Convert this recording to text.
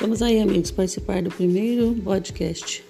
Vamos aí, amigos, participar do primeiro podcast.